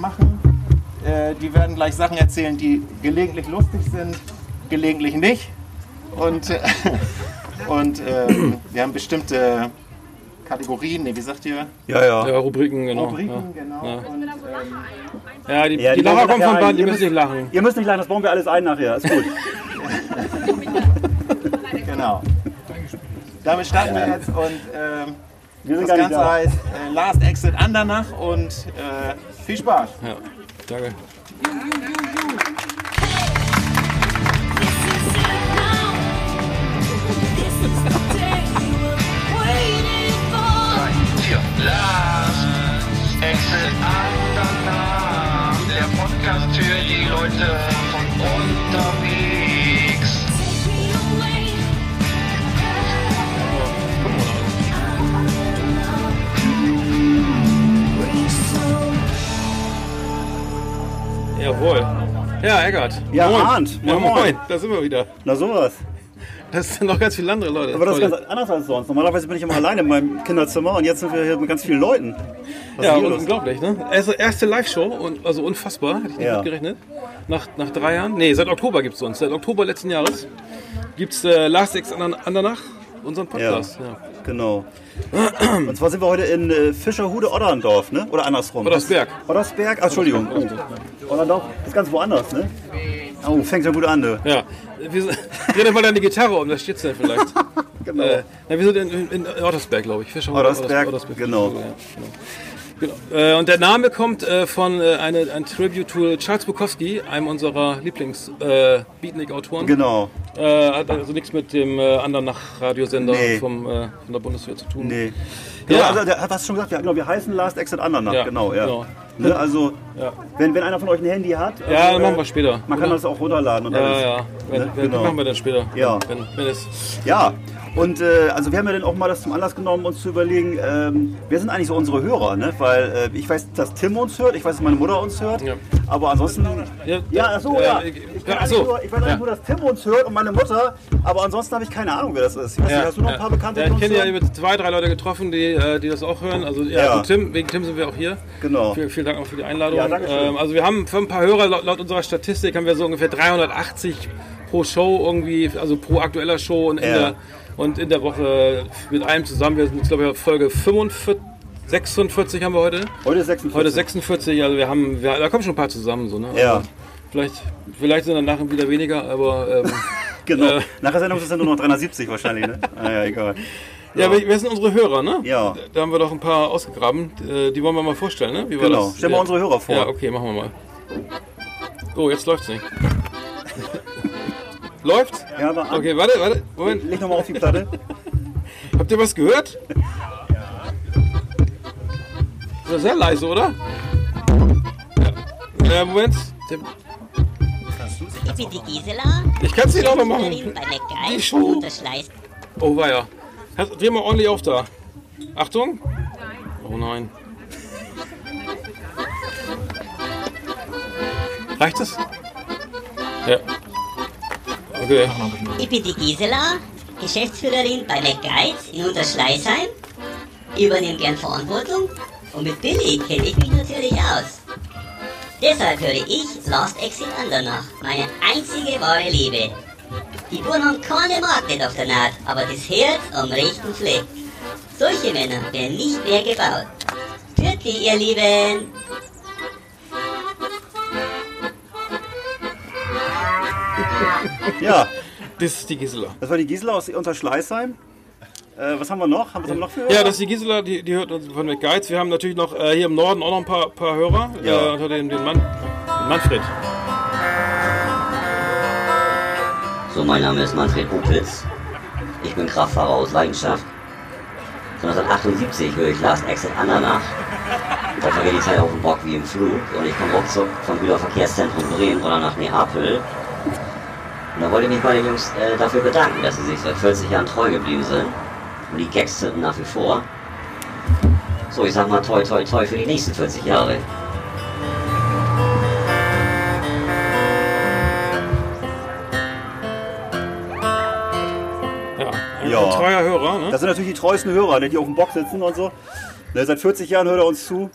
machen. Äh, die werden gleich Sachen erzählen, die gelegentlich lustig sind, gelegentlich nicht. Und, äh, und ähm, wir haben bestimmte Kategorien, nee, wie sagt ihr? Ja, ja. Ja, Rubriken, genau. Rubriken, ja. genau. Ja. Und, ähm, Ja, die, Ja, die die Lacher wir von Band, ihr müsst nicht lachen. Ihr müsst nicht lachen, das bauen wir alles ein nachher. Ist gut. genau. Damit starten wir jetzt und ähm, Wir sind das Ganze da. heißt äh, Last Exit Andernach und äh, viel Spaß. Ja, danke. Last Exit Andernach, der Podcast für die Leute Jawohl. Ja, Eggert. Ja, moin. Arndt. Moin, Moin, moin. moin. Da sind wir wieder. Na sowas. Das sind noch ganz viele andere Leute. Aber das ist ganz anders als sonst. Normalerweise bin ich immer alleine in meinem Kinderzimmer und jetzt sind wir hier mit ganz vielen Leuten. Was ja, unglaublich, ne? Also erste Live-Show, und, also unfassbar, hätte ich nicht Ja. mitgerechnet. Nach, nach drei Jahren, nee, seit Oktober gibt es uns. Seit Oktober letzten Jahres gibt es äh, Last Andern- Andernach, unseren Podcast. Ja. Genau. Und zwar sind wir heute in äh, Fischerhude Odderndorf, ne? Oder andersrum. Oddersberg. Oddersberg? Ach, Entschuldigung. Oh. Odderndorf ist ganz woanders, ne? Oh, fängt ja gut an, ne? Ja, wir dreh doch mal deine Gitarre um, das steht's ja vielleicht. Genau. Äh, na, wir sind in, in, in Ottersberg, glaube ich. Fischer Ottersberg, genau. Ja, genau. Genau. Äh, und der Name kommt äh, von äh, eine, ein Tribute to Charles Bukowski, einem unserer Lieblings-Beatnik-Autoren. Genau. Hat also nichts mit dem anderen nach Radiosender Nee. vom, von der Bundeswehr zu tun. Nee. Genau, Ja. also der hat das schon gesagt, ja, genau, wir heißen Last Exit Andernach, Ja, genau, ja. genau. Ne, also, Ja. wenn, wenn einer von euch ein Handy hat, Ja, also, dann machen wir später. Man kann oder? das auch runterladen und Ja, alles. ja. Wenn, Ne? wenn, Genau. machen wir dann später. Ja. Wenn, wenn es, Ja, und äh, also wir haben ja dann auch mal das zum Anlass genommen, uns zu überlegen, ähm, wer sind eigentlich so unsere Hörer, ne? Weil äh, ich weiß, dass Tim uns hört, ich weiß, dass meine Mutter uns hört, Ja. aber ansonsten... Ja, Ja, ach so, ja. äh, Ich, weiß so. eigentlich nur, ich weiß Ja. nur, dass Tim uns hört und meine Mutter, aber ansonsten habe ich keine Ahnung, wer das ist. Ich weiß nicht, hast du noch ein paar Bekannte, ja, ich kenne ja über zwei, drei Leute getroffen, die, äh, die das auch hören. Also ja, Ja. gut, Tim, wegen Tim sind wir auch hier. Genau. Vielen, vielen Dank auch für die Einladung. Ja, danke schön. ähm, also wir haben für ein paar Hörer, laut, laut unserer Statistik, haben wir so ungefähr 380 pro Show irgendwie, also pro aktueller Show und in, Ja. der, und in der Woche mit allem zusammen. Wir sind glaube ich Folge 45, 46 haben wir heute. Heute ist 46. Heute 46, also wir haben, wir, da kommen schon ein paar zusammen. So, ne? Ja. Also vielleicht, vielleicht sind danach wieder weniger, aber ähm, Genau. Äh. Nach der Sendung dann nur noch 370 wahrscheinlich, ne? Ah, ja, egal. ja, wer, wer sind unsere Hörer, ne? Ja. Da, haben wir doch ein paar ausgegraben. Äh, Die wollen wir mal vorstellen, ne? Genau. das? Stell mal Ja. unsere Hörer vor. Ja, okay, machen wir mal. Oh, jetzt läuft's nicht. Läuft's? Ja, aber an. Okay, warte, warte, Moment. Leg nochmal auf die Platte. Habt ihr was gehört? Das ist sehr leise, oder? Ja. Ja, Moment. Ich bin die Gisela. Ich kann's nicht lauter machen. Die Schleiß. Oh, weia. Dreh mal ordentlich auf da. Achtung. Oh nein. Reicht es? Ja. Okay. Ich bin die Gisela, Geschäftsführerin bei McGuides in Unterschleißheim. Ich übernehme gern Verantwortung und mit Billy kenne ich mich natürlich aus. Deshalb höre ich Last Exit Andernach, meine einzige wahre Liebe. Die Buren haben keine Magnet auf der Naht, aber das Herz am rechten Fleck. Solche Männer werden nicht mehr gebaut. Türki, ihr Lieben! Ja, Das ist die Gisela. das war die Gisela aus Unterschleißheim. Äh, was haben wir noch? Haben, was haben wir noch für Ja, das ist die Gisela, die, die hört uns von McGuides. Wir haben natürlich noch äh, hier im Norden auch noch ein paar, paar Hörer. Ja. Äh, unter dem den, Mann, den Manfred. So, mein Name ist Manfred Opitz. Ich bin Kraftfahrer aus Leidenschaft. 1978 höre ich Last Exit Andernach. Da vergeht die Zeit auf dem Bock wie im Flug und ich komme ruckzuck vom Güterverkehrszentrum Bremen oder nach Neapel. Und da wollte ich mich bei den Jungs äh, dafür bedanken, dass sie sich seit 40 Jahren treu geblieben sind. Und die Gags sind nach wie vor. So, ich sag mal toi toi toi für die nächsten 40 Jahre. Ja, ein, Ja. treuer Hörer. Ne? Das sind natürlich die treuesten Hörer, ne, die auf dem Bock sitzen und so. Ne, seit 40 Jahren hört er uns zu.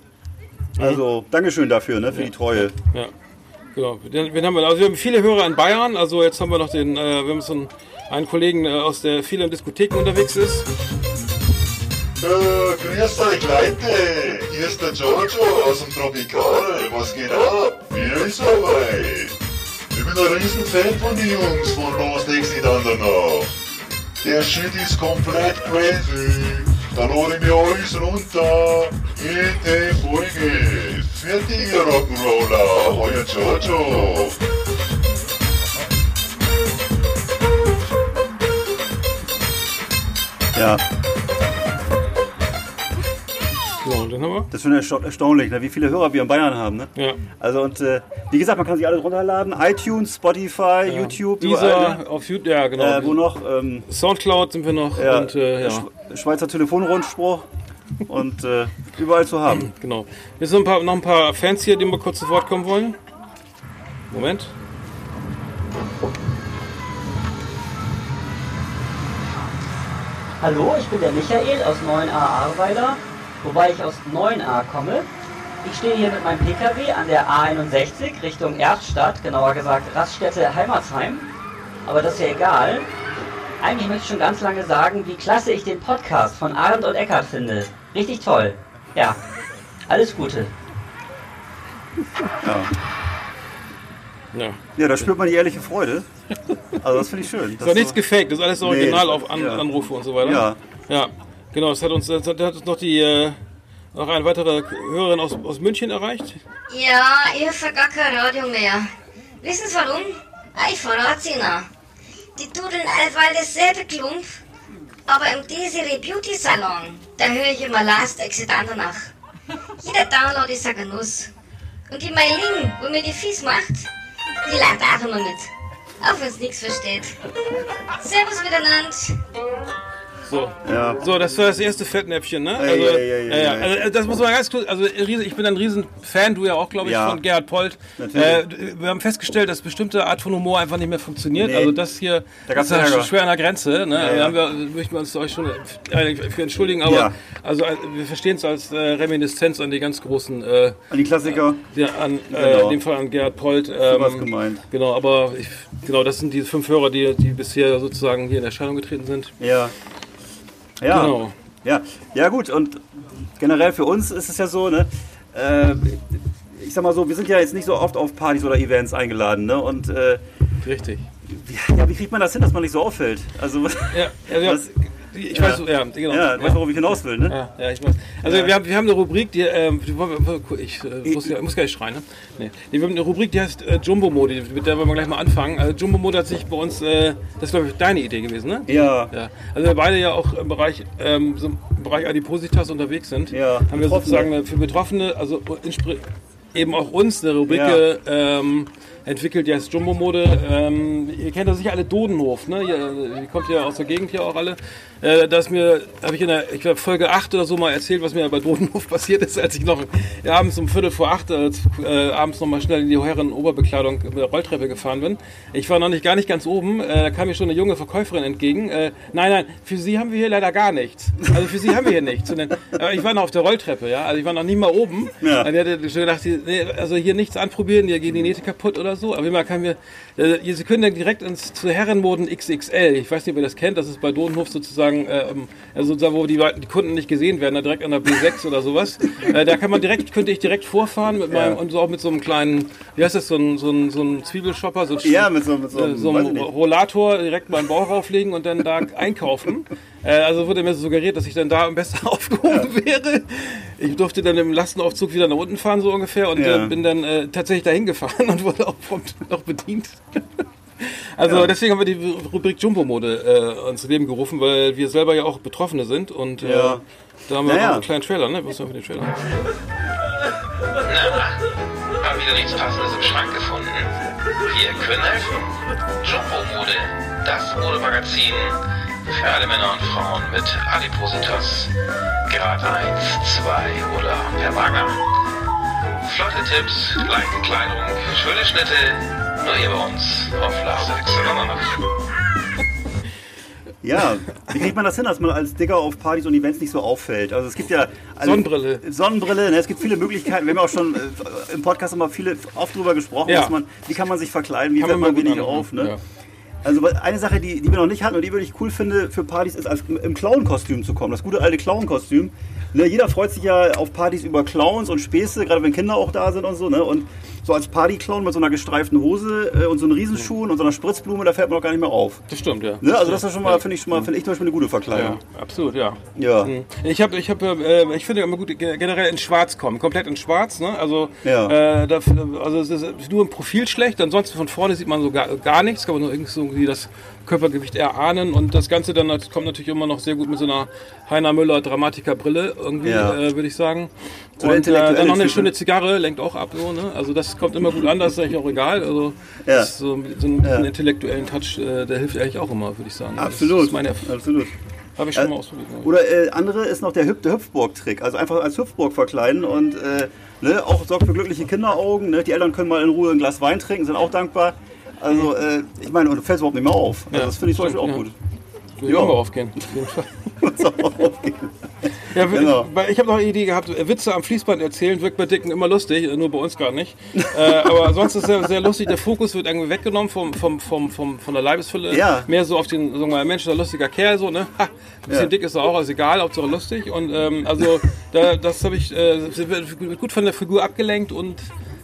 Also, Dankeschön dafür, ne, für die Treue. Ja, genau. Wen haben wir? Also wir haben viele Hörer in Bayern. Also jetzt haben wir noch den, äh, wir haben so einen, einen Kollegen, äh, aus der viel Diskotheken unterwegs ist. Äh, grüß euch Leute, hier ist der Giorgio aus dem Tropicale. Was geht ab? Wie ist soweit? Ich bin ein riesen Fan von den Jungs von Los Nix nicht an der Shit ist komplett crazy. Da lade ich mir alles runter. Jede Folge. Fertig, ihr Rock'n'Roller. Euer Giorgio. Ja, und den haben wir. das schon ersta- erstaunlich, ne, wie viele Hörer wir in Bayern haben. Ne? Ja. Also, und äh, wie gesagt, man kann sich alles runterladen. iTunes, Spotify, YouTube, überall, Dieser ne? auf YouTube, ja genau. äh, wo noch? Ähm, Soundcloud sind wir noch ja, und äh, ja, Sch Schweizer Telefonrundspruch und äh, überall zu haben. genau. Wir sind ein paar, noch ein paar Fans hier, denen wir kurz zu Wort kommen wollen. Moment. Hallo, ich bin der Michael aus 9a Ahrweiler, wobei ich aus 9a komme. Ich stehe hier mit meinem PKW an der A61 Richtung Erftstadt, genauer gesagt Raststätte Heimatsheim. Aber das ist ja egal. Eigentlich möchte ich schon ganz lange sagen, wie klasse ich den Podcast von Arndt und Eckart finde. Richtig toll. Ja, alles Gute. Ja. Ja, da spürt man die ehrliche Freude. Also, das finde ich schön. Ist doch nichts gefaked, das ist alles original auf An ja. Anrufe und so weiter. Ja. Ja, genau, das hat uns, das hat, das hat uns noch die, äh, noch eine weitere Hörerin aus, aus München erreicht. Ja, ich hab gar kein Radio mehr. Wissen Sie warum? Ich verrat's Ihnen. Die tudeln allweil dasselbe Klump, aber im Desiree Beauty Salon, da höre ich immer Last Exit Andernach. Jeder Download ist ein Genuss. Und die Mailin, wo mir die Fies macht, die lernt auch immer mit. Auch wenn's nichts versteht. Servus miteinander. So. Ja. So, das war das erste Fettnäpfchen, ne? Also, ja, ja. also das muss man ganz kurz, also ich bin ein riesen Fan, du ja auch, glaube ich, Ja. von Gerhard Polt. Natürlich. Äh, wir haben festgestellt, dass bestimmte Art von Humor einfach nicht mehr funktioniert. Nee. Also das hier Da ist ja Ärger. schwer an der Grenze. Ne? Ja, Da haben wir, möchten wir uns euch schon äh, für entschuldigen, aber Ja. also äh, wir verstehen es als äh, Reminiszenz an die ganz großen, äh, An die Klassiker. ja, an, äh, Genau. in dem Fall an Gerhard Polt. Ähm, was gemeint. Genau, aber ich, genau, das sind die fünf Hörer, die, die bisher sozusagen hier in Erscheinung getreten sind. Ja. Ja. Genau. Ja, ja gut, und generell für uns ist es ja so, ne? Äh, ich sag mal so, wir sind ja jetzt nicht so oft auf Partys oder Events eingeladen, ne? Und äh, Richtig. ja, wie kriegt man das hin, dass man nicht so auffällt? Also, Ja, ja, ja. Was- ich weiß, ja, genau. ja, du weißt, worauf ich hinaus will, ne? Ja, ich weiß. Also wir, haben, wir haben eine Rubrik, die, ähm, ich äh, muss, muss gar nicht schreien, ne? Nee. Wir haben eine Rubrik, die heißt äh, Jumbo Mode, mit der wollen wir gleich mal anfangen. Also Jumbo Mode hat sich bei uns, äh, das ist glaube ich deine Idee gewesen, ne? Ja. Ja. Also wir beide ja auch im Bereich, ähm, so im Bereich Adipositas unterwegs sind, Ja, haben wir sozusagen eine- für Betroffene, also eben auch uns eine Rubrik Ja. ähm, entwickelt, die heißt Jumbo Mode. Ähm, ihr kennt ja sicher alle Dodenhof, ne? Ihr, ihr kommt ja aus der Gegend hier auch alle. Äh, da ist mir, habe ich in der ich glaub, Folge 8 oder so mal erzählt, was mir bei Dodenhof passiert ist, als ich noch abends um Viertel vor acht äh, äh, abends noch mal schnell in die Herren Oberbekleidung mit der Rolltreppe gefahren bin. Ich war noch nicht gar nicht ganz oben, äh, da kam mir schon eine junge Verkäuferin entgegen. Äh, nein, nein, für Sie haben wir hier leider gar nichts. Also für Sie haben wir hier nichts. Und dann, äh, ich war noch auf der Rolltreppe, ja, also ich war noch nie mal oben. Ja. Dann hätte ich schon gedacht, nee, also hier nichts anprobieren, hier gehen die Nähte kaputt oder so. Aber immer kann mir, äh, Sie können dann direkt ins zu Herrenmoden XXL. Ich weiß nicht, ob ihr das kennt. Das ist bei Dodenhof sozusagen, äh, also sozusagen, wo die, die Kunden nicht gesehen werden, da direkt an der B6 oder sowas. Äh, da kann man direkt, könnte ich direkt vorfahren mit meinem und so auch mit so einem kleinen, wie heißt das, so ein, so ein, so ein Zwiebelshopper, so Ja, mit so, mit so, äh, so einem. Rollator direkt meinen Bauch rauflegen und dann da einkaufen. Äh, also wurde mir suggeriert, dass ich dann da am besten aufgehoben wäre. Ich durfte dann im Lastenaufzug wieder nach unten fahren, so ungefähr, und Ja. äh, bin dann äh, tatsächlich dahin gefahren und wurde auch prompt noch bedient. Also deswegen haben wir die Rubrik Jumbo-Mode äh, ins Leben gerufen, weil wir selber ja auch Betroffene sind und äh, Ja. da haben wir Naja. auch einen kleinen Trailer, ne? Was haben wir für den Trailer? Na, haben wieder nichts Passendes im Schrank gefunden. Wir können helfen. Jumbo Mode, das Modemagazin für alle Männer und Frauen mit Adipositas, Grad 1, 2 oder per Wagner. Flotte Tipps, leichte Kleidung, schöne Schnitte, nur hier bei uns auf Last Extra Ja, wie kriegt man das hin, dass man als Digger auf Partys und Events nicht so auffällt? Also es gibt ja also Sonnenbrille. Sonnenbrille, ne? es gibt viele Möglichkeiten. Wir haben ja auch schon äh, im Podcast immer viele oft drüber gesprochen, Ja. dass man, wie kann man sich verkleiden, wie Kann fällt man man wenig auf. Ne? ja. Also eine Sache, die, die wir noch nicht hatten und die wirklich cool finde für Partys, ist im Clown-Kostüm zu kommen. Das gute alte Clown-Kostüm. Ne, jeder freut sich ja auf Partys über Clowns und Späße, gerade wenn Kinder auch da sind und so. Ne? Und so als Party-Clown mit so einer gestreiften Hose äh, und so einen Riesenschuhen und so einer Spritzblume, da fällt man doch gar nicht mehr auf. Das stimmt, ja. Ne? Also das ist schon mal, Ja. finde ich schon mal, finde ich zum Beispiel eine gute Verkleidung. Ja, absolut, ja. Ja. Mhm. Ich habe, ich habe, äh, ich finde immer gut ge- generell in Schwarz kommen, komplett in Schwarz. Ne? Also, Ja. äh, da, also es ist nur im Profil schlecht. Ansonsten von vorne sieht man so gar, gar nichts, kann man nur irgendwie das Körpergewicht erahnen und das Ganze dann nat- kommt natürlich immer noch sehr gut mit so einer Heiner Müller Dramatikerbrille irgendwie, Ja. äh, würde ich sagen. So und äh, dann noch eine schöne ne? Zigarre lenkt auch ab, so, ne? Also das kommt immer gut an, das ist eigentlich auch egal. Also Ja. das ist so, so einen Ja. intellektuellen Touch, äh, der hilft eigentlich auch immer, würde ich sagen. Das Absolut. ist meine Absolut. habe ich schon Äh, mal ausprobiert. ja. Oder äh, andere ist noch der, Hüp der Hüpfburg-Trick. Also einfach als Hüpfburg verkleiden und äh, ne, auch sorgt für glückliche Kinderaugen. Ne? Die Eltern können mal in Ruhe ein Glas Wein trinken, sind auch dankbar. Also äh, ich meine, und du fällst überhaupt nicht mehr auf. Also Ja, das finde ich zum Beispiel auch stimmt, gut. Würde ich Ja. auch mal aufgehen. Auf jeden Fall. Aufgehen. Ja, Genau. weil ich habe noch eine Idee gehabt, äh, Witze am Fließband erzählen wirkt bei Dicken immer lustig, äh, nur bei uns gar nicht. äh, aber sonst ist es sehr, sehr lustig, der Fokus wird irgendwie weggenommen vom, vom, vom, vom, von der Leibesfülle. Ja. Mehr so auf den, sagen wir mal, Mensch, ein lustiger Kerl, so, ne? Ha, ein bisschen Ja. dick ist er auch, also egal, Hauptsache lustig. Und ähm, also da, das habe ich äh, wird gut von der Figur abgelenkt und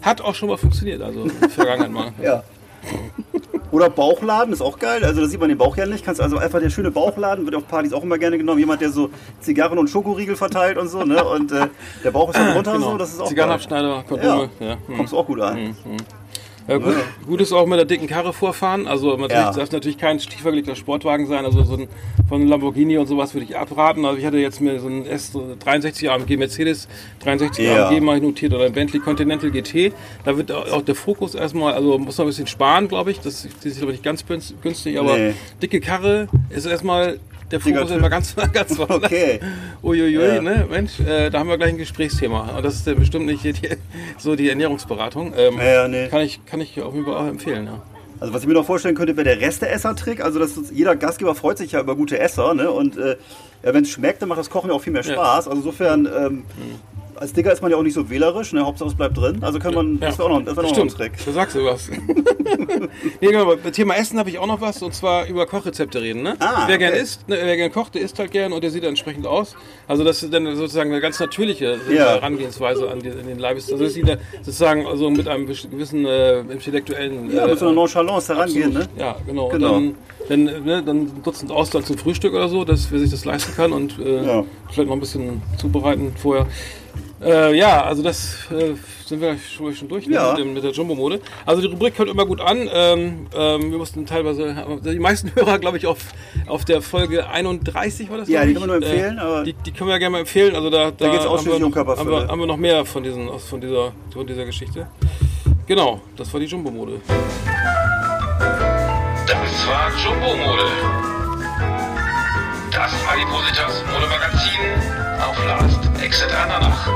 hat auch schon mal funktioniert, also in der Vergangenheit mal. Ja. Oder Bauchladen ist auch geil. Also da sieht man den Bauch ja nicht. Kannst also einfach der schöne Bauchladen wird auf Partys auch immer gerne genommen. Jemand, der so Zigarren und Schokoriegel verteilt und so. Ne? Und äh, der Bauch ist dann runter so. Das ist auch. Zigarrenabschneider, Kondome. Ja. Ja. hm. Kommst auch gut an. Ja, gut, gut ist auch mit der dicken Karre vorfahren. Also natürlich, Ja. darf natürlich kein tiefergelegter Sportwagen sein. Also so ein von Lamborghini und sowas würde ich abraten. Also ich hatte jetzt mir so ein S63 AMG Mercedes 63 Ja. AMG mal notiert oder ein Bentley Continental GT. Da wird auch der Fokus erstmal, also muss man ein bisschen sparen, glaube ich. Das ist aber nicht ganz günst- günstig, aber Nee. dicke Karre ist erstmal der Fokus Typ. immer ganz, ganz woanders. Okay. Uiuiui, Ja. ne? Mensch, äh, da haben wir gleich ein Gesprächsthema. Und das ist ja bestimmt nicht die, so die Ernährungsberatung. Ähm, Ja, ja, nee. kann, ich, kann ich auf jeden Fall auch empfehlen. Ja. Also was ich mir noch vorstellen könnte, wäre der Reste-Esser-Trick. Also dass jeder Gastgeber freut sich ja über gute Esser. Ne? Und äh, ja, wenn es schmeckt, dann macht das Kochen ja auch viel mehr Ja. Spaß. Also insofern, ähm, als Digger ist man ja auch nicht so wählerisch. Ne? Hauptsache es bleibt drin. Also kann man, das wäre auch noch, das wär auch noch ein Trick. da sagst du was. nee, genau, beim Thema Essen habe ich auch noch was, und zwar über Kochrezepte reden. Ne? Ah, wer gern okay. isst, ne, wer gern kocht, der isst halt gern und der sieht entsprechend aus. Also das ist dann sozusagen eine ganz natürliche Ja. Herangehensweise an die, in den Leibes. Also das ist sozusagen also mit einem gewissen äh, intellektuellen... Ja, äh, mit so einer Nonchalance herangehen. Ne? Ja, genau. Genau. Und dann, dann, ne, dann Dutzend Austern zum Frühstück oder so, dass wer sich das leisten kann und äh, Ja. vielleicht noch ein bisschen zubereiten vorher. Äh, ja, also das äh, sind wir schon, schon durch ne, Ja. mit, dem, mit der Jumbo-Mode. Also die Rubrik kommt immer gut an. Ähm, ähm, wir mussten teilweise, die meisten Hörer, glaube ich, auf, auf der Folge 31 war das. Ja, die ich. können wir nur empfehlen, aber- die, die können wir ja gerne mal empfehlen. Also da, da, geht's haben ausschließlich wir, um Körperfülle. Haben wir, haben wir noch mehr von, diesen, aus- von, dieser, von dieser Geschichte. Genau, das war die Jumbo-Mode. Das war Jumbo-Mode. Das Adipositas Modemagazin auf Last Exit Andernach.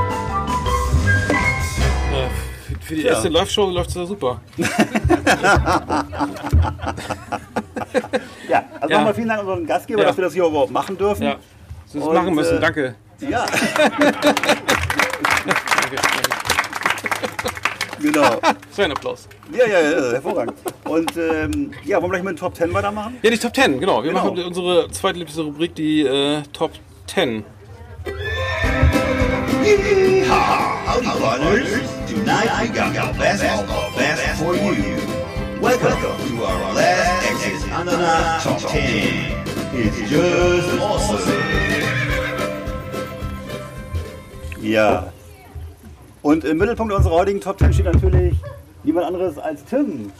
Für, die Ja. erste Live-Show läuft es ja super. Ja, also Ja. nochmal vielen Dank an unseren Gastgeber, Ja. dass wir das hier überhaupt machen dürfen. Ja, das Und, machen müssen, äh, danke. Ja, danke. genau. So ein Applaus. Ja, ja, ja, hervorragend. Und ähm, ja, wollen wir gleich mit den Top 10 weitermachen? Ja, die Top 10, genau. Wir Genau. machen unsere zweitliebste Rubrik, die äh, Top 10. Howdy, partners. Tonight we got the best of the best for you. Welcome to our last Exit Ananas Top 10. It's just awesome. Ja. Und im Mittelpunkt unserer heutigen Top 10 steht natürlich niemand anderes als Tim.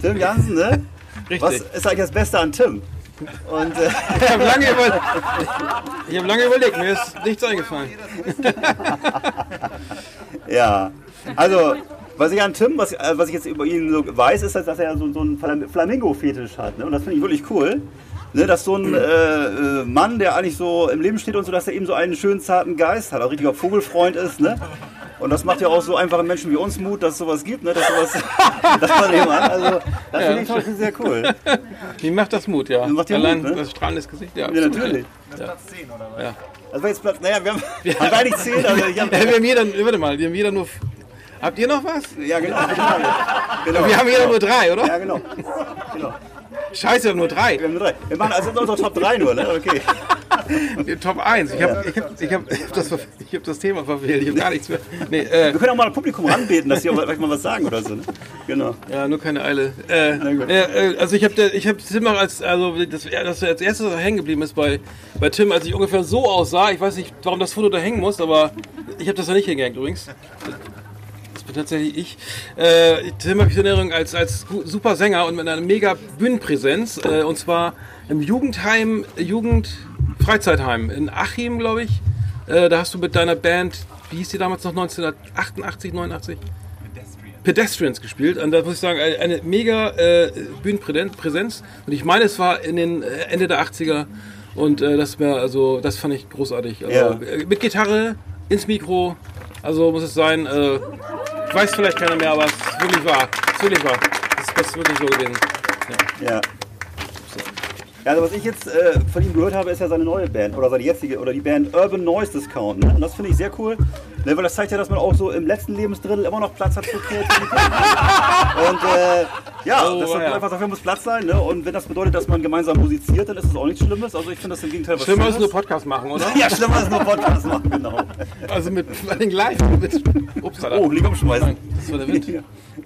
Tim Jansen, ne? Richtig. Was ist eigentlich das Beste an Tim? Und äh, Ich habe lange, über ich hab lange überlegt, mir ist nichts eingefallen. ja, also was ich an Tim, was, äh, was ich jetzt über ihn so weiß, ist, dass er so, so einen Flam- Flamingo-Fetisch hat. Ne? Und das finde ich wirklich cool. Ne, dass so ein äh, äh, Mann, der eigentlich so im Leben steht und so, dass er eben so einen schönen zarten Geist hat, ein richtiger Vogelfreund ist, ne? Und das macht ja auch so einfachen Menschen wie uns Mut, dass es sowas gibt, ne? dass sowas, das man eben an. Also, das finde ich Beispiel sehr cool. Wie macht das Mut, ja. macht dir Allein Mut, ne? das strahlendes Gesicht, ja. Ja, natürlich. Ja. Ja. Das war jetzt Platz, naja, wir haben, haben gar nicht zehn, also ich hab, Ja, wir haben jeder, warte mal, wir haben jeder nur. Habt ihr noch was? ja genau, genau. genau. Wir haben jeder nur drei, oder? Ja, genau. genau. Scheiße, wir haben nur drei. Wir haben nur drei. Wir machen also unsere Top 3 nur, ne? Okay. Top 1. Ich habe ich hab, ich hab, ich hab das, ich hab das Thema verfehlt. Ich habe gar nichts mehr. Nee, äh, Wir können auch mal ein Publikum ranbeten, dass sie auch vielleicht mal was sagen oder so. Ne? Genau. ja, nur keine Eile. Äh, äh, äh, also ich habe ich hab Tim auch als, also das, das als erstes hängen geblieben ist bei, bei Tim, als ich ungefähr so aussah. Ich weiß nicht, warum das Foto da hängen muss, aber ich habe das da nicht hingehängt übrigens. Bin tatsächlich ich. Äh, Tim habe ich in Erinnerung als, als super Sänger und mit einer mega Bühnenpräsenz. Äh, und zwar im Jugendheim, Jugend Freizeitheim in Achim, glaube ich. Äh, da hast du mit deiner Band, wie hieß die damals noch, 1988, 89? Pedestrians gespielt. Und da muss ich sagen, eine, eine mega äh, Bühnenpräsenz. Und ich meine, es war in den äh, Ende der 80er. Und äh, das mir, also das fand ich großartig. Also, äh, Mit Gitarre, ins Mikro. Also muss es sein. Äh, weiß vielleicht keiner mehr, aber es ist wirklich wahr. Es ist wirklich wahr. Das, das ist wirklich so gewesen. Ja. Ja, also was ich jetzt äh, von ihm gehört habe, ist ja seine neue Band oder seine jetzige oder die Band Urban Noise Discount. Ne? Und das finde ich sehr cool, ne? weil das zeigt ja, dass man auch so im letzten Lebensdrittel immer noch Platz hat für Kreativität. Und äh, ja, Oh, das ja. einfach dafür muss Platz sein. Ne? Und wenn das bedeutet, dass man gemeinsam musiziert, dann ist das auch nichts Schlimmes. Also ich finde das im Gegenteil was Schlimmer ist nur Podcast machen, oder? Ja, schlimmer ist nur Podcast machen, genau. Also mit den live mit Upsala. Oh, Lieg umschmeißen. Das war der Wind.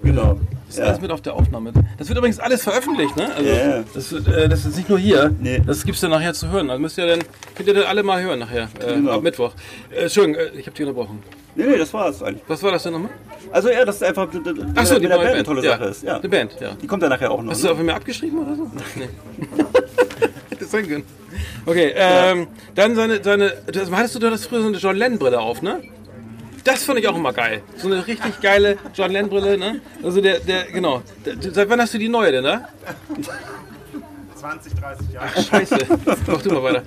Genau. Das ist alles mit auf der Aufnahme. Das wird übrigens alles veröffentlicht, ne? Also, Ja, ja. das, äh, das ist nicht nur hier. Nee. Das gibt's dann nachher zu hören. Also müsst ihr dann, könnt ihr dann alle mal hören nachher. Äh, Genau. Ab Mittwoch. Äh, Entschuldigung, äh, ich habe dich unterbrochen. Nee, nee, das war es eigentlich. Was war das denn nochmal? Also ja, das ist einfach d- d- Ach so, die neue Band eine Band. tolle ja. Sache ist. Ja. Die Band, ja. Die kommt ja nachher auch noch. Hast ne? du auf mir abgeschrieben oder so? Nee. Hätte sein können. Okay, ähm, dann seine, seine, das, hattest du da das früher so eine John Lennon Brille auf, ne? Das fand ich auch immer geil. So eine richtig geile John Lennon Brille, ne? Also der, der, genau. Seit wann hast du die neue denn, ne? 20, 30 Jahre. Ach, scheiße. Mach du mal weiter.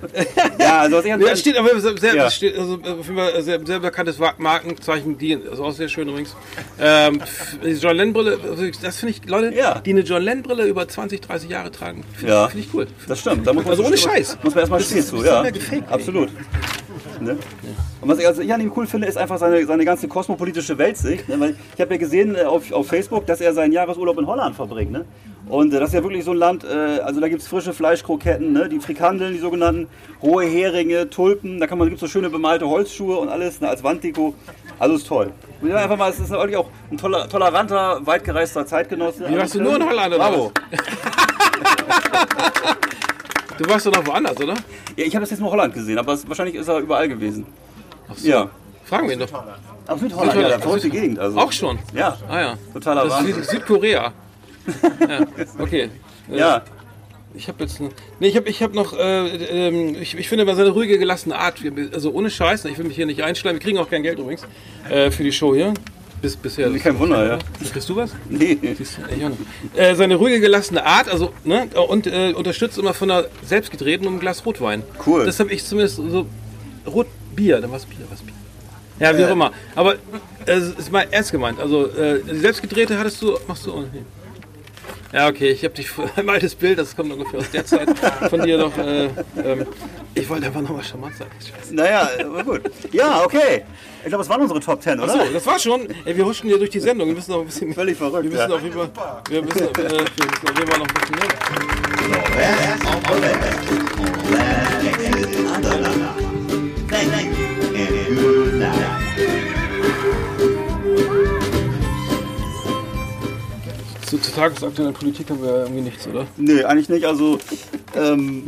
Ja, also was ich Ja, steht aber sehr, sehr, Ja. steht, also, auf jeden Fall sehr, sehr bekanntes Markenzeichen, die ist auch sehr schön übrigens. Ähm, die John Lennon Brille, also das finde ich, Leute, Ja. die eine John Lennon Brille über 20, 30 Jahre tragen, finde Ja. find ich cool. Das stimmt. Da muss man Also ohne Scheiß. Muss man erstmal Das stehen ist- zu, ja. gefaked, ey. Ne? Und was ich, also ich an ihm cool finde, ist einfach seine, seine ganze kosmopolitische Weltsicht. Ne? Weil ich habe ja gesehen äh, auf, auf Facebook, dass er seinen Jahresurlaub in Holland verbringt. Ne? Und äh, das ist ja wirklich so ein Land, äh, also da gibt es frische Fleischkroketten, ne? die Frikandeln, die sogenannten, rohe Heringe, Tulpen, da kann man, gibt so schöne bemalte Holzschuhe und alles ne? als Wanddeko. Also ist toll. Und ja, einfach mal, es ist wirklich auch ein toller, toleranter, weitgereister Zeitgenosse. Wie warst du nur in Holland, oder Bravo. Du warst doch noch woanders, oder? Ja, ich habe das jetzt nur Holland gesehen, aber es, wahrscheinlich ist er überall gewesen. so. Ja. Fragen wir ihn doch. Aus Südholland, ja, Südholland. verrückte Gegend. Also. Auch schon? Ja, Ah ja. totaler Das ist Wahnsinn. Süd Südkorea. ja. Okay. Äh, Ja, Ich habe jetzt, ne- nee, ich habe, ich habe noch, äh, ähm, ich, ich finde, bei seine ruhige, gelassene Art, also ohne Scheiß, ich will mich hier nicht einschleimen, wir kriegen auch kein Geld übrigens äh, für die Show hier. Bis, bisher. kein Wunder, ja. Kriegst du was? Nee. Siehst du? Ich auch nicht. Äh, seine ruhige, gelassene Art, also, ne, und äh, unterstützt immer von einer selbstgedrehten um Glas Rotwein. Cool. Das habe ich zumindest so, Rotbier, dann was Bier, was Bier. Ja, wie auch immer. Aber äh, es ist mal ernst gemeint. Also, äh, selbstgedrehte hattest du, machst du auch nicht. Ja, okay, ich habe dich ein altes Bild, das kommt ungefähr aus der Zeit von dir noch. Äh, ähm, ich wollte einfach nochmal charmant sein. Scheiße. Naja, aber gut. Ja, okay. Ich glaube, es waren unsere Top 10, oder? Achso, das war schon. Ey, wir huschen hier durch die Sendung. Wir müssen noch ein bisschen. Völlig verrückt, Wir müssen ja. auf jeden Fall. Wir müssen, äh, wir müssen auf jeden Fall noch ein bisschen mehr. Tagesaktuellen Politik haben wir ja irgendwie nichts, oder? Nee, eigentlich nicht. Also, ähm,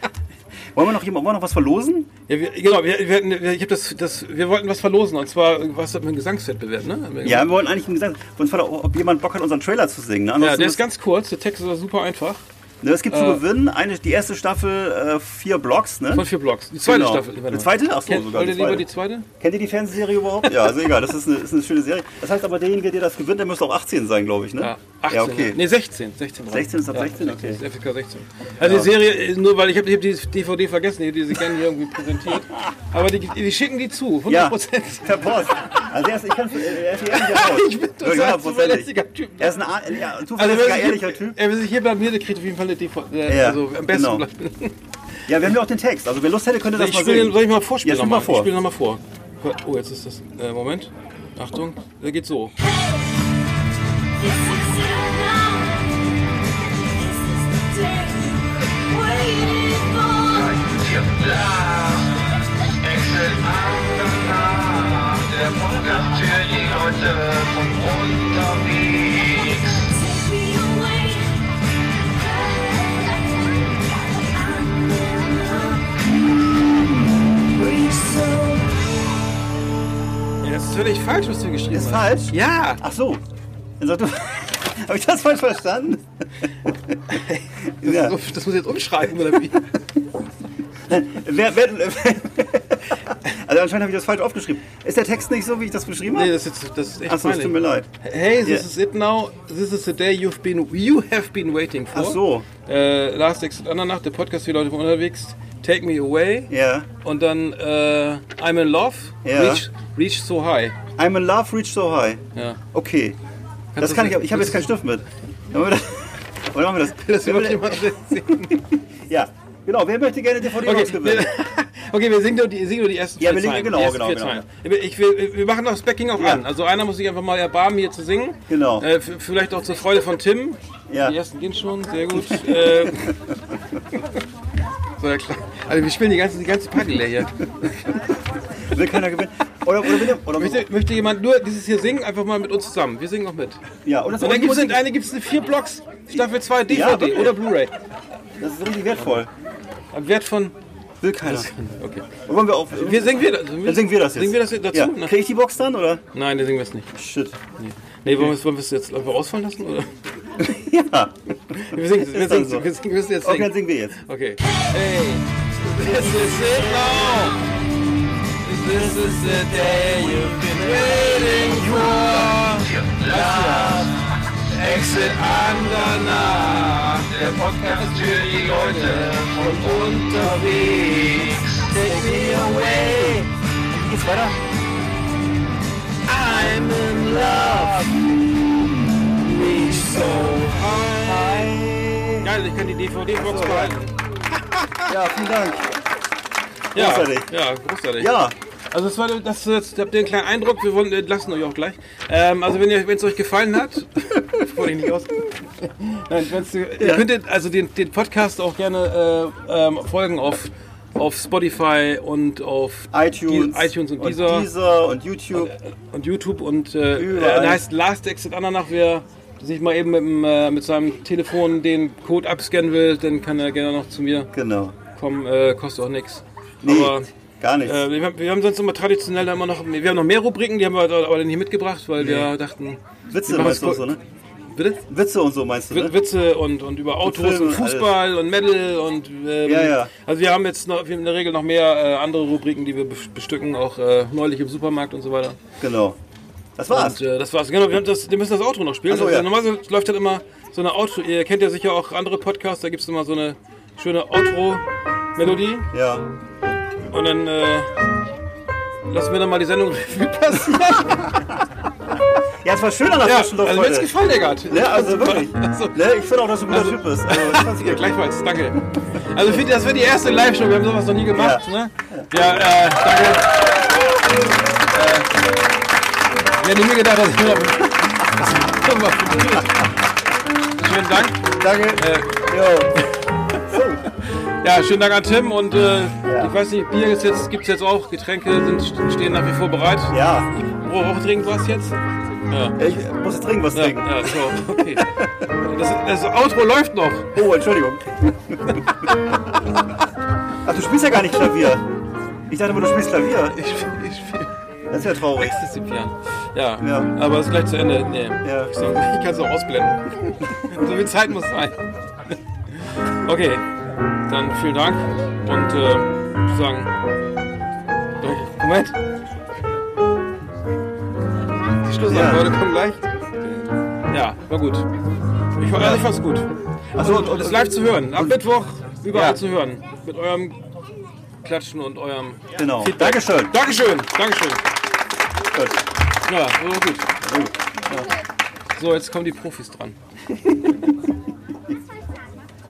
wollen wir noch jemand, wollen wir noch was verlosen? Ja, wir, genau, wir, wir, wir, ich das, das, wir wollten was verlosen und zwar was mit einem Gesangswettbewerb, ne? Wir Ja, wir wollten eigentlich gesagt, uns war ob jemand Bock hat, unseren Trailer zu singen. Ne? ja, der ist ganz kurz, der Text ist super einfach. Ne, es gibt zu äh, gewinnen eine, die erste Staffel, äh, vier Blocks. Ne? Von vier Blocks. Die zweite Genau. Staffel. Die zweite? Ach so, Kennt, sogar Wollt ihr lieber die zweite? Kennt ihr die Fernsehserie überhaupt? Ja, also egal, das ist eine, ist eine schöne Serie. Das heißt aber, derjenige, der das gewinnt, der müsste auch 18 sein, glaube ich, ne? Ja, 18. Ja, okay. Nee, 16. 16, dran. 16 ist ab 16, ja, okay. ist FSK 16. Also die Serie, äh, nur weil ich habe hab die DVD vergessen, die die sie gerne hier irgendwie präsentiert. Aber die, die schicken die zu, 100 Ja, Prozent. per Post. Also er ist, ich kann's, er ist ein ehrlicher Haus. Ich bin total zuverlässiger Typ. Er ist ein, ja, ein Also zuverlässiger, sich, ehrlicher Typ. wer sich hier blamiert, der kriegt auf jeden Fall eine DVD. Äh, Ja, also am besten genau. bleibt. Ja, wir haben ja auch den Text. Also wer Lust hätte, könnte das Ich mal singen. soll ich mal vorspielen? Ja, spiel noch mal vor. Ich spiele nochmal vor. Oh, jetzt ist das. Äh, Moment. Achtung. Der geht so. Exit Andernach, falsch, was du geschrieben Ist hast. falsch? Ja. Ach so. Dann du. Habe ich das falsch verstanden? ja. Das, das muss ich jetzt umschreiben, oder wie? Wer, wer, also anscheinend habe ich das falsch aufgeschrieben. Ist der Text nicht so, wie ich das beschrieben habe? Nee, das ist, das ist echt Achso, es tut mir leid. Hey, this Ja. is it now. This is the day you've been, you have been waiting for. Ach so. Äh, Last Exit Andernach, der Podcast für Leute von unterwegs. Take me away. Ja. Und dann äh, I'm in love. Ja. Reach, reach so high. I'm in love, reach so high. Ja. Okay. Kannst das kann ich, aber ich habe jetzt keinen Stift mit. Wollen wir das? Oder machen wir das? Das wird jemand sehen. Ja, genau. Wer möchte gerne DVD Okay, rausgewinnen? okay, wir singen nur die, singen nur die ersten Ja, vier Zeilen. genau, genau, vier genau. Ich, wir, wir machen das Backing auch Ja. an. Also einer muss sich einfach mal erbarmen, hier zu singen. Genau. Äh, vielleicht auch zur Freude von Tim. Ja. Die ersten gehen schon, sehr gut. äh, so, ja, klar. Also wir spielen die ganze, die ganze Party leer hier. Will keiner gewinnen? Oder, oder, oder, oder Möchte, möchte jemand nur dieses hier singen, einfach mal mit uns zusammen. Wir singen auch mit. Ja, und das, Und dann gibt es eine gibt's eine vier Blocks, Staffel 2 DVD Ja, oder Blu-ray. das ist richtig wertvoll. Am Wert von. Will keiner. Okay. Wollen wir auch, Wir singen wir das. dann singen wir das jetzt. Singen wir das dazu? Ja. Ne? Krieg ich die Box dann, oder? Nein, dann singen wir es nicht. Shit. Nee, es wollen wir es jetzt einfach ausfallen lassen? Oder? Ja. Wir singen, wir singen, so. wir singen, wir müssen jetzt Okay, dann singen. singen wir jetzt. Okay. Hey, this is it now. This is the day you've been waiting for. Last Exit Andernach. Der Podcast für die Leute von unterwegs. Take me away. Wie geht's weiter? I'm in love. Reach so high. Geil, ich kann die DVD-Box behalten. Ja, vielen Dank. Ja, Großartig. ja, großartig. Ja, Also das war das jetzt habt ihr einen kleinen Eindruck, wir wollen entlassen euch auch gleich. Ähm, also wenn es euch gefallen hat, wollte ich nicht aus. Nein, wenn's, ihr könntet also den, den Podcast auch gerne äh, ähm, folgen auf auf Spotify und auf iTunes, die- iTunes und und Deezer Deezer und YouTube. und YouTube und äh, Überall. äh, der heißt Last Exit Andernach. Sich mal eben mit, dem, äh, mit seinem Telefon den Code abscannen will, dann kann er gerne noch zu mir Genau. kommen. Äh, kostet auch nichts. Nee, Aber gar nichts. äh, wir, haben, wir haben sonst immer traditionell immer noch, wir haben noch mehr Rubriken, die haben wir aber dann nicht mitgebracht, weil wir dachten, Witze wir meinst du so, ne? bitte? Witze und so meinst du, ne? Witze und, und über Autos Filme, und Fußball und Metal und ähm, Ja, ja. also wir haben jetzt noch, in der Regel noch mehr äh, andere Rubriken, die wir bes- bestücken, auch äh, neulich im Supermarkt und so weiter. Genau. Das war's. Und äh, das war's. Genau, wir, haben das, wir müssen das Outro noch spielen. So, also, ja. Normalerweise läuft halt immer so eine Outro. Ihr kennt ja sicher auch andere Podcasts, da gibt es immer so eine schöne Outro-Melodie. Ja. Und dann äh, lassen wir dann mal die Sendung Revue passieren. Ja, es war schön an der ja, frischen Luft also mir heute. gefallen, Eggert. Ja, also wirklich. Also, Ne, ich finde auch, dass du ein guter Typ bist. Also, ja, gleichfalls, danke. Also für, das wird die erste Live-Show, wir haben sowas noch nie gemacht. Ja. Ne? ja äh, danke. Äh, ich hätte mir gedacht, dass ich mir das. Schönen Dank. Danke. Äh, Jo. Ja, schönen Dank an Tim und äh, ich weiß nicht, Bier ist jetzt, gibt es jetzt auch, Getränke sind, stehen nach wie vor bereit. Ja. Wo auch trinken was jetzt? Ja. Ich muss jetzt dringend was Ja, trinken. ja, so, okay. Das, das Outro läuft noch. Oh, Entschuldigung. Ach, du spielst ja gar nicht Klavier. Ich dachte immer, du spielst Klavier. Ich, ich spiele Das ist ja traurig. Disziplin. Ja, Ja. aber es ist gleich zu Ende. Nee, Ja. ich, ich kann es auch ausblenden. so viel Zeit muss sein. Okay, dann vielen Dank und äh, sagen, Moment. Die Schlussantworten kommen gleich. Ja, war gut. Ich, also ich fand's gut. Achso, Und, und es live zu hören. Ab Mittwoch überall Ja. zu hören. Mit eurem Klatschen und eurem Genau. Feedback. Dankeschön. Dankeschön. Dankeschön. Gut. Ja, so gut. So, jetzt kommen die Profis dran.